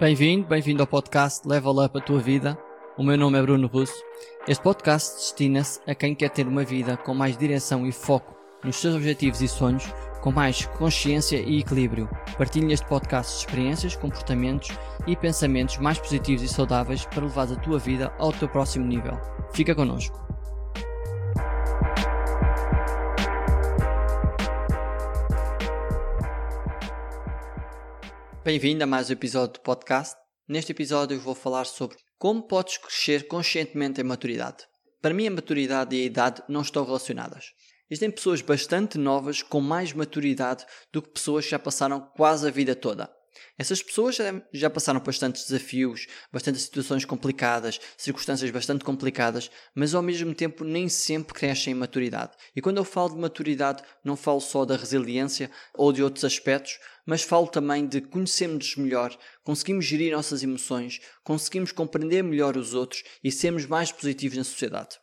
Bem-vindo, bem-vindo ao podcast Level Up a Tua Vida. O meu nome é Bruno Russo. Este podcast destina-se a quem quer ter uma vida com mais direção e foco nos seus objetivos e sonhos, com mais consciência e equilíbrio. Partilhe neste podcast experiências, comportamentos e pensamentos mais positivos e saudáveis para levar a tua vida ao teu próximo nível. Fica connosco. Bem-vindo a mais um episódio do podcast. Neste episódio eu vou falar sobre como podes crescer conscientemente em maturidade. Para mim a maturidade e a idade não estão relacionadas. Existem pessoas bastante novas com mais maturidade do que pessoas que já passaram quase a vida toda. Essas pessoas já, já passaram bastantes desafios, bastantes situações complicadas, circunstâncias bastante complicadas, mas ao mesmo tempo nem sempre crescem em maturidade. E quando eu falo de maturidade, não falo só da resiliência ou de outros aspectos, mas falo também de conhecermos-nos melhor, conseguimos gerir nossas emoções, conseguimos compreender melhor os outros e sermos mais positivos na sociedade.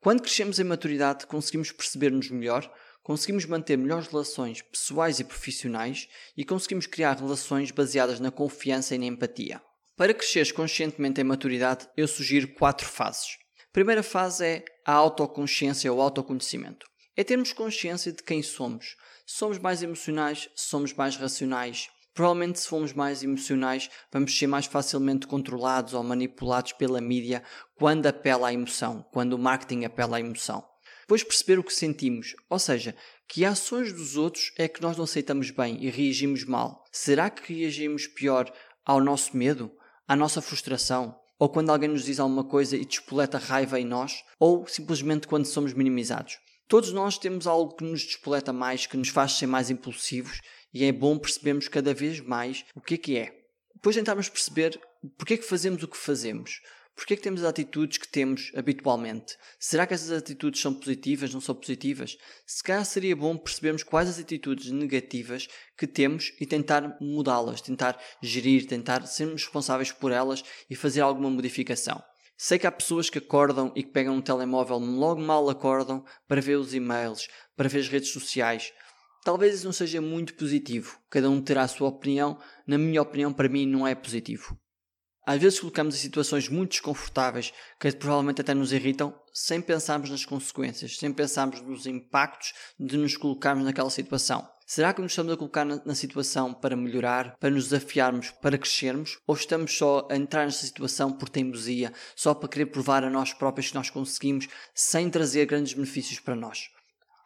Quando crescemos em maturidade, conseguimos perceber-nos melhor, conseguimos manter melhores relações pessoais e profissionais e conseguimos criar relações baseadas na confiança e na empatia. Para cresceres conscientemente em maturidade, eu sugiro quatro fases. A primeira fase é a autoconsciência ou autoconhecimento. É termos consciência de quem somos. Somos mais emocionais, somos mais racionais, Provavelmente, se formos mais emocionais, vamos ser mais facilmente controlados ou manipulados pela mídia quando apela à emoção, quando o marketing apela à emoção. Depois perceber o que sentimos, ou seja, que ações dos outros é que nós não aceitamos bem e reagimos mal. Será que reagimos pior ao nosso medo, à nossa frustração, ou quando alguém nos diz alguma coisa e despoleta raiva em nós, ou simplesmente quando somos minimizados? Todos nós temos algo que nos despoleta mais, que nos faz ser mais impulsivos e é bom percebermos cada vez mais o que é que é. Depois tentarmos perceber porque é que fazemos o que fazemos. Porque é que temos as atitudes que temos habitualmente? Será que essas atitudes são positivas, não são positivas? Se calhar seria bom percebermos quais as atitudes negativas que temos e tentar mudá-las, tentar gerir, tentar sermos responsáveis por elas e fazer alguma modificação. Sei que há pessoas que acordam e que pegam um telemóvel logo mal acordam para ver os e-mails, para ver as redes sociais, Talvez isso não seja muito positivo. Cada um terá a sua opinião. Na minha opinião, para mim, não é positivo. Às vezes colocamos em situações muito desconfortáveis que provavelmente até nos irritam, sem pensarmos nas consequências, sem pensarmos nos impactos de nos colocarmos naquela situação. Será que nos estamos a colocar na, na, situação para melhorar, para nos desafiarmos, para crescermos? Ou estamos só a entrar nessa situação por teimosia, só para querer provar a nós próprios que nós conseguimos, sem trazer grandes benefícios para nós?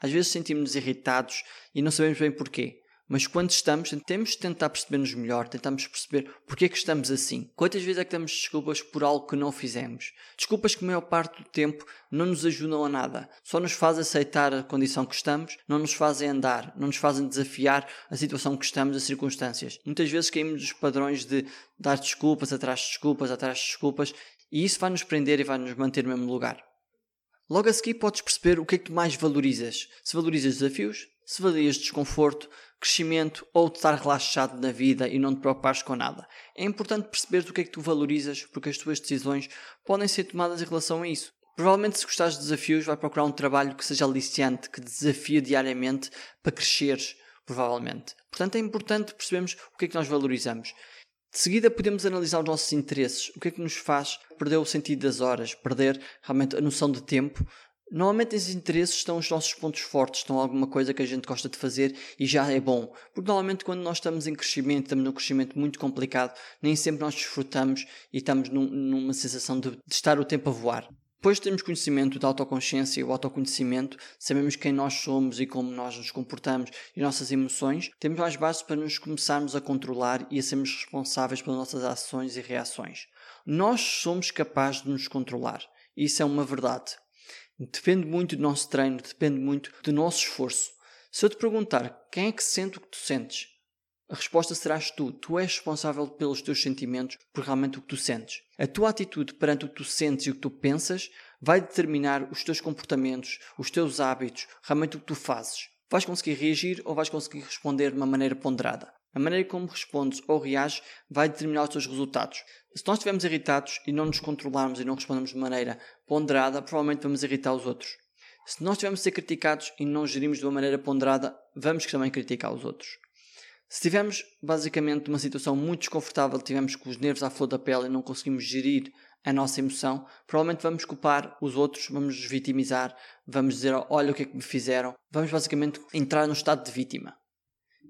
Às vezes sentimos-nos irritados e não sabemos bem porquê. Mas quando estamos, temos de tentar perceber-nos melhor, tentamos perceber porque é que estamos assim. Quantas vezes é que damos desculpas por algo que não fizemos? Desculpas que a maior parte do tempo não nos ajudam a nada. Só nos fazem aceitar a condição que estamos, não nos fazem andar, não nos fazem desafiar a situação que estamos, as circunstâncias. Muitas vezes caímos nos padrões de dar desculpas atrás de desculpas, atrás de desculpas, e isso vai nos prender e vai nos manter no mesmo lugar. Logo a seguir podes perceber o que é que mais valorizas. Se valorizas desafios, se valorizas desconforto, crescimento ou de estar relaxado na vida e não te preocupares com nada. É importante perceber o que é que tu valorizas porque as tuas decisões podem ser tomadas em relação a isso. Provavelmente se gostares de desafios vai procurar um trabalho que seja aliciante, que desafie diariamente para cresceres, provavelmente. Portanto é importante percebermos o que é que nós valorizamos. De seguida podemos analisar os nossos interesses, o que é que nos faz perder o sentido das horas, perder realmente a noção de tempo. Normalmente esses interesses estão os nossos pontos fortes, estão alguma coisa que a gente gosta de fazer e já é bom. Porque normalmente quando nós estamos em crescimento, estamos num crescimento muito complicado, nem sempre nós desfrutamos e estamos num, numa sensação de, de estar o tempo a voar. Depois temos conhecimento da autoconsciência e o autoconhecimento, sabemos quem nós somos e como nós nos comportamos e nossas emoções, temos mais bases para nos começarmos a controlar e a sermos responsáveis pelas nossas ações e reações. Nós somos capazes de nos controlar. Isso é uma verdade. Depende muito do nosso treino, depende muito do nosso esforço. Se eu te perguntar quem é que sente o que tu sentes, a resposta serás tu. Tu és responsável pelos teus sentimentos, por realmente o que tu sentes. A tua atitude perante o que tu sentes e o que tu pensas vai determinar os teus comportamentos, os teus hábitos, realmente o que tu fazes. Vais conseguir reagir ou vais conseguir responder de uma maneira ponderada. A maneira como respondes ou reages vai determinar os teus resultados. Se nós estivermos irritados e não nos controlarmos e não respondemos de maneira ponderada, provavelmente vamos irritar os outros. Se nós estivermos a ser criticados e não gerimos de uma maneira ponderada, vamos também criticar os outros. Se tivermos basicamente uma situação muito desconfortável, tivermos com os nervos à flor da pele e não conseguimos gerir a nossa emoção, provavelmente vamos culpar os outros, vamos nos vitimizar, vamos dizer olha o que é que me fizeram, vamos basicamente entrar no estado de vítima.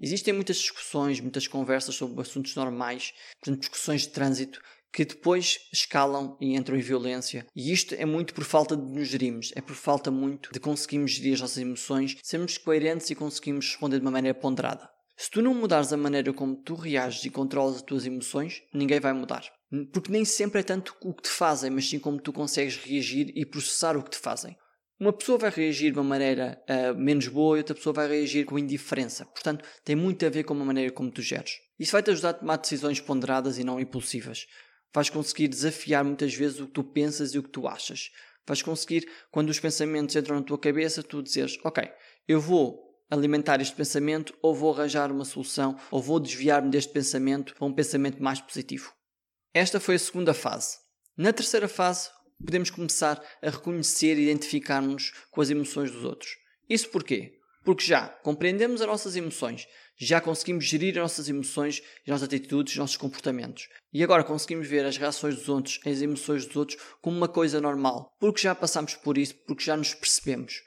Existem muitas discussões, muitas conversas sobre assuntos normais, portanto, discussões de trânsito, que depois escalam e entram em violência. E isto é muito por falta de nos gerirmos, é por falta muito de conseguirmos gerir as nossas emoções, sermos coerentes e conseguirmos responder de uma maneira ponderada. Se tu não mudares a maneira como tu reages e controlas as tuas emoções, ninguém vai mudar. Porque nem sempre é tanto o que te fazem, mas sim como tu consegues reagir e processar o que te fazem. Uma pessoa vai reagir de uma maneira uh, menos boa e outra pessoa vai reagir com indiferença. Portanto, tem muito a ver com a maneira como tu geres. Isso vai te ajudar a tomar decisões ponderadas e não impulsivas. Vais conseguir desafiar muitas vezes o que tu pensas e o que tu achas. Vais conseguir, quando os pensamentos entram na tua cabeça, tu dizeres: Ok, eu vou alimentar este pensamento, ou vou arranjar uma solução, ou vou desviar-me deste pensamento para um pensamento mais positivo. Esta foi a segunda fase. Na terceira fase, podemos começar a reconhecer e identificar-nos com as emoções dos outros. Isso porquê? Porque já compreendemos as nossas emoções, já conseguimos gerir as nossas emoções, as nossas atitudes, os nossos comportamentos. E agora conseguimos ver as reações dos outros, as emoções dos outros, como uma coisa normal, porque já passamos por isso, porque já nos percebemos.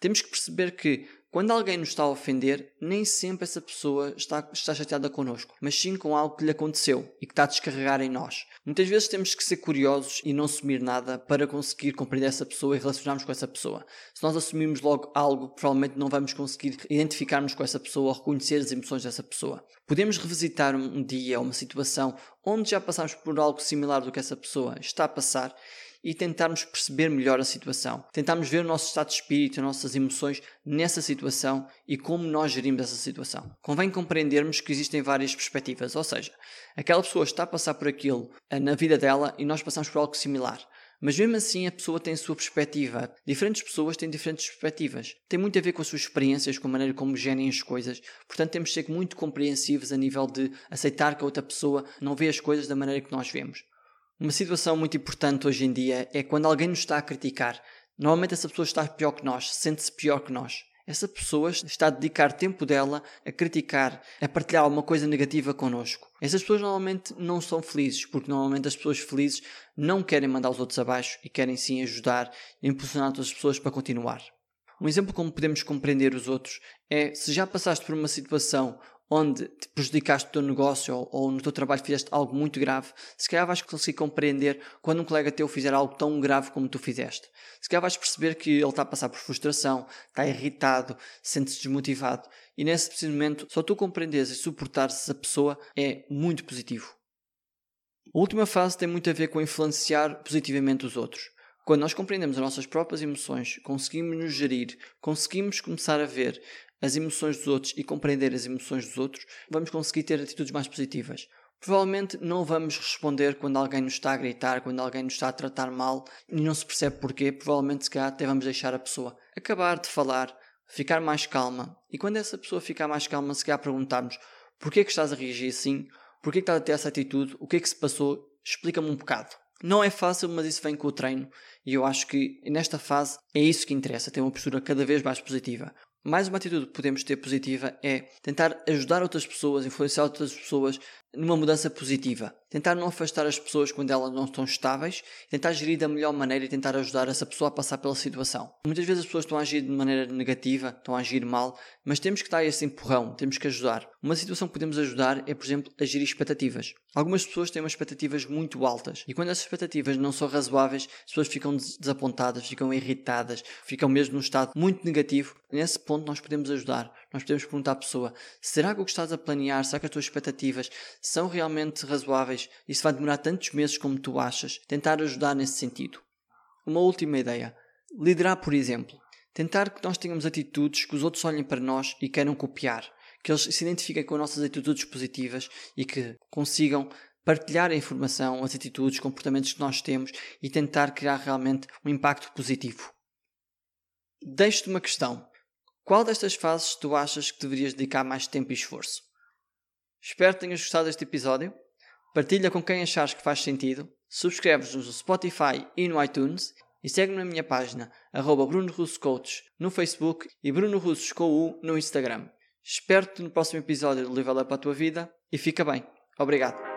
Temos que perceber que quando alguém nos está a ofender, nem sempre essa pessoa está, está chateada connosco, mas sim com algo que lhe aconteceu e que está a descarregar em nós. Muitas vezes temos que ser curiosos e não assumir nada para conseguir compreender essa pessoa e relacionarmos com essa pessoa. Se nós assumirmos logo algo, provavelmente não vamos conseguir identificarmos com essa pessoa ou reconhecer as emoções dessa pessoa. Podemos revisitar um dia uma situação onde já passamos por algo similar do que essa pessoa está a passar e tentarmos perceber melhor a situação. Tentarmos ver o nosso estado de espírito, as nossas emoções nessa situação e como nós gerimos essa situação. Convém compreendermos que existem várias perspectivas, ou seja, aquela pessoa está a passar por aquilo eh, na vida dela e nós passamos por algo similar. Mas mesmo assim a pessoa tem a sua perspectiva. Diferentes pessoas têm diferentes perspectivas. Tem muito a ver com as suas experiências, com a maneira como gerem as coisas. Portanto, temos de ser muito compreensivos a nível de aceitar que a outra pessoa não vê as coisas da maneira que nós vemos. Uma situação muito importante hoje em dia é quando alguém nos está a criticar. Normalmente essa pessoa está pior que nós, sente-se pior que nós. Essa pessoa está a dedicar tempo dela a criticar, a partilhar alguma coisa negativa connosco. Essas pessoas normalmente não são felizes, porque normalmente as pessoas felizes não querem mandar os outros abaixo e querem sim ajudar e impulsionar outras pessoas para continuar. Um exemplo como podemos compreender os outros é se já passaste por uma situação onde te prejudicaste o teu negócio ou, ou, no teu trabalho fizeste algo muito grave, se calhar vais conseguir compreender quando um colega teu fizer algo tão grave como tu fizeste. Se calhar vais perceber que ele está a passar por frustração, está irritado, sente-se desmotivado e nesse preciso momento só tu compreenderes e suportares essa pessoa é muito positivo. A última fase tem muito a ver com influenciar positivamente os outros. Quando nós compreendemos as nossas próprias emoções, conseguimos nos gerir, conseguimos começar a ver as emoções dos outros e compreender as emoções dos outros, vamos conseguir ter atitudes mais positivas. Provavelmente não vamos responder quando alguém nos está a gritar, quando alguém nos está a tratar mal e não se percebe porquê. Provavelmente, se calhar, até vamos deixar a pessoa acabar de falar, ficar mais calma. E quando essa pessoa ficar mais calma, se calhar perguntarmos porquê que estás a reagir assim, porquê que estás a ter essa atitude, o que é que se passou, explica-me um bocado. Não é fácil, mas isso vem com o treino e eu acho que nesta fase é isso que interessa, ter uma postura cada vez mais positiva. Mais uma atitude que podemos ter positiva é tentar ajudar outras pessoas, influenciar outras pessoas numa mudança positiva. Tentar não afastar as pessoas quando elas não estão estáveis, tentar gerir da melhor maneira e tentar ajudar essa pessoa a passar pela situação. Muitas vezes as pessoas estão a agir de maneira negativa, estão a agir mal, mas temos que dar esse empurrão, temos que ajudar. Uma situação que podemos ajudar é, por exemplo, a gerir expectativas. Algumas pessoas têm umas expectativas muito altas e quando essas expectativas não são razoáveis, as pessoas ficam desapontadas, ficam irritadas, ficam mesmo num estado muito negativo. Nesse ponto nós podemos ajudar. Nós podemos perguntar à pessoa: será que o que estás a planear, será que as tuas expectativas são realmente razoáveis? Isso vai demorar tantos meses como tu achas? Tentar ajudar nesse sentido. Uma última ideia: liderar, por exemplo. Tentar que nós tenhamos atitudes que os outros olhem para nós e queiram copiar, que eles se identifiquem com as nossas atitudes positivas e que consigam partilhar a informação, as atitudes, os comportamentos que nós temos e tentar criar realmente um impacto positivo. Deixo-te uma questão. Qual destas fases tu achas que deverias dedicar mais tempo e esforço? Espero que tenhas gostado deste episódio. Partilha com quem achares que faz sentido. Subscreve-nos no Spotify e no iTunes. E segue-me na minha página, arroba Bruno Russo Coach, no Facebook e Bruno Russos com U no Instagram. Espero-te no próximo episódio do Level Up a tua vida e fica bem. Obrigado.